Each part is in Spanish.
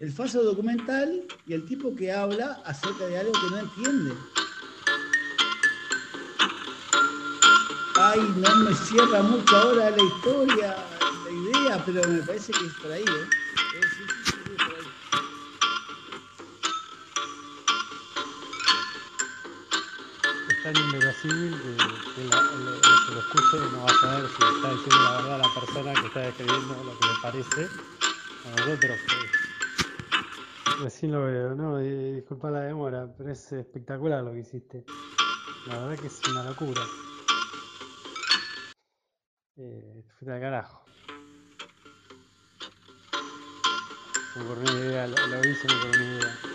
el falso documental y el tipo que habla acerca de algo que no entiende. Ay, no me cierra mucho ahora la historia, la idea, pero me parece que es por ahí, ¿eh? Tan inverosímil que, que la- el, el que lo escuche no va a saber si está diciendo la verdad la persona que está describiendo lo que le parece a nosotros. que Recién lo veo, no, di- disculpa la demora, pero es espectacular lo que hiciste. La verdad que es una locura. Eh, te fuiste al carajo. Me ocurrió una idea, lo, se me ocurrió una idea.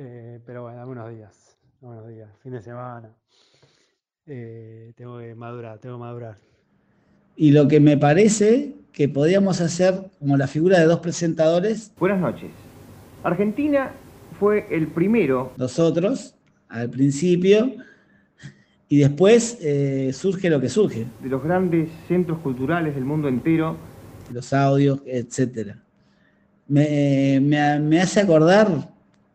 Eh, pero bueno, dame unos días, dame unos días, fin de semana. Eh, tengo que madurar, tengo que madurar. Y lo que me parece que podríamos hacer como la figura de dos presentadores, Buenas noches. Argentina fue el primero nosotros, al principio, y después eh, surge lo que surge, de los grandes centros culturales del mundo entero los audios, etcétera. Me, me- me hace acordar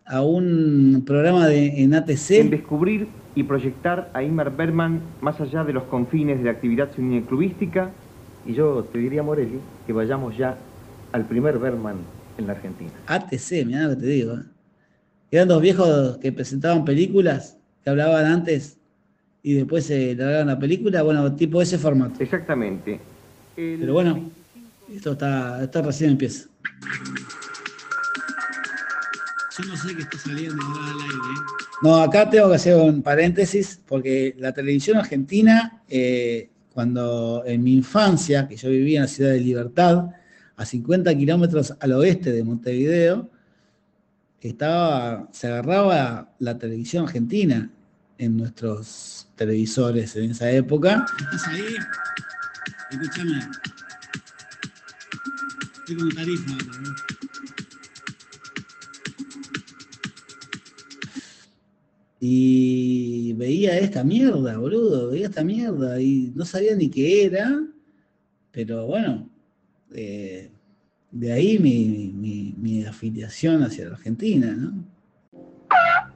a un programa de, en en ATC, descubrir y proyectar a Ingmar Bergman más allá de los confines de la actividad clubística. Y yo te diría, Morelli, que vayamos ya al primer Berman en la Argentina. ATC, mirá lo que te digo. ¿eh? Eran dos viejos que presentaban películas, que hablaban antes y después se largaban la película, bueno, tipo ese formato. Exactamente. El Pero bueno, esto está, esto recién empieza. Yo no sé qué está saliendo al aire. No, acá tengo que hacer un paréntesis, porque la televisión argentina, eh, cuando en mi infancia, que yo vivía en la ciudad de Libertad, a 50 kilómetros al oeste de Montevideo, estaba, se agarraba la televisión argentina en nuestros televisores en esa época. ¿Estás ahí? Escúchame. Estoy con tarifa. Y veía esta mierda, boludo, veía esta mierda y no sabía ni qué era, pero bueno, eh, de ahí mi, mi- mi afiliación hacia la Argentina, ¿no?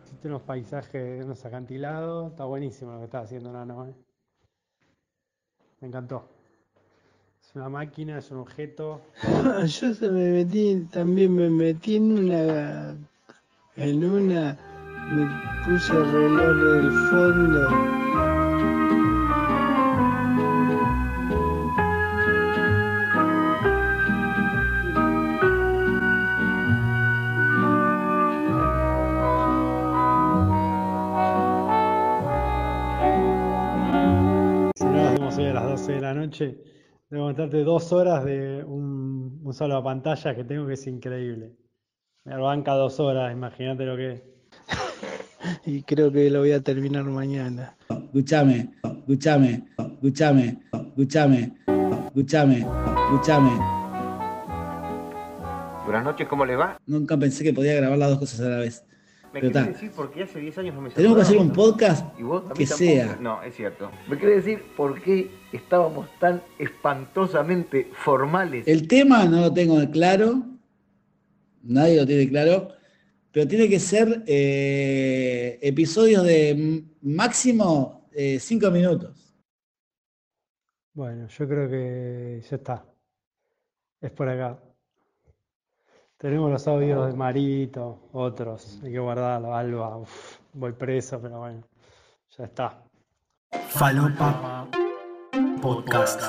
Hiciste unos paisajes, unos acantilados, está buenísimo lo que estás haciendo, Nano, ¿eh? Me encantó. Es una máquina, es un objeto. Yo se me metí, también me metí en una, en una, me puse el reloj del fondo. Si no lo hacemos hoy a las 12 de la noche, debo contarte dos horas de un, un solo pantalla que tengo que es increíble. Me banca dos horas, imagínate lo que es. Y creo que lo voy a terminar mañana. Escúchame, escúchame, escúchame, escúchame, escúchame, escúchame. Buenas noches, ¿cómo le va? Nunca pensé que podía grabar las dos cosas a la vez. Me Pero quiere está. decir porque hace 10 años no me Tenemos que hacer un podcast que tampoco. sea. No, es cierto. ¿Me quiere decir por qué estábamos tan espantosamente formales? El tema no lo tengo claro, nadie lo tiene claro, pero tiene que ser eh, episodios de máximo eh, cinco minutos. Bueno, yo creo que ya está. Es por acá. Tenemos los audios de Marito, otros, hay que guardarlos. Alba, uf, voy preso, pero bueno, ya está. Falopa Podcast.